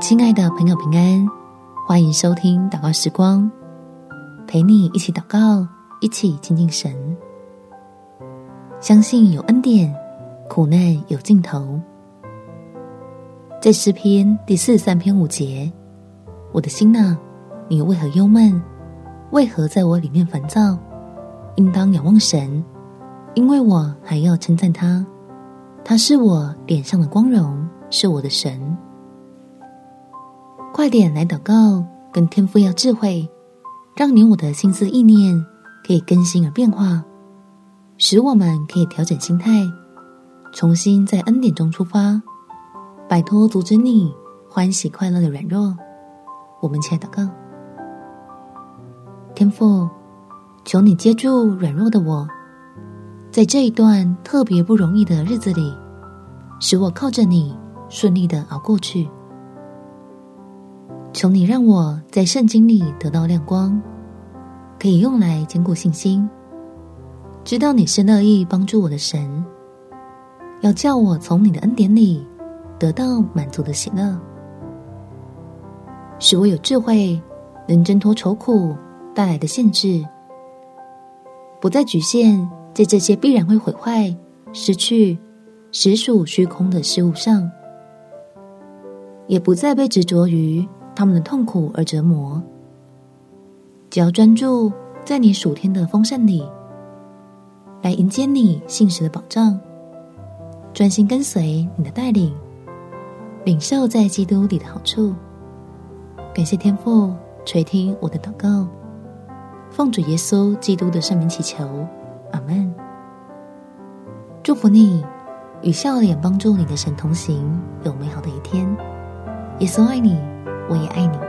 亲爱的朋友，平安，欢迎收听祷告时光，陪你一起祷告，一起亲近神。相信有恩典，苦难有尽头。在诗篇第四十三篇五节，我的心哪，你为何忧闷？为何在我里面烦躁？应当仰望神，因为我还要称赞他。他是我脸上的光荣，是我的神。快点来祷告，跟天父要智慧，让你我的心思意念可以更新而变化，使我们可以调整心态，重新在恩典中出发，摆脱阻止你欢喜快乐的软弱。我们起来祷告，天父，求你接住软弱的我。在这一段特别不容易的日子里，使我靠着你顺利的熬过去。求你让我在圣经里得到亮光，可以用来坚固信心，知道你是乐意帮助我的神，要叫我从你的恩典里得到满足的喜乐，使我有智慧，能挣脱愁苦带来的限制，不再局限。在这些必然会毁坏、失去、实属虚空的事物上，也不再被执着于他们的痛苦而折磨。只要专注在你属天的丰盛里，来迎接你信实的保障，专心跟随你的带领，领受在基督里的好处。感谢天父垂听我的祷告，奉主耶稣基督的圣名祈求。阿门。祝福你，与笑脸帮助你的神同行，有美好的一天。耶稣爱你，我也爱你。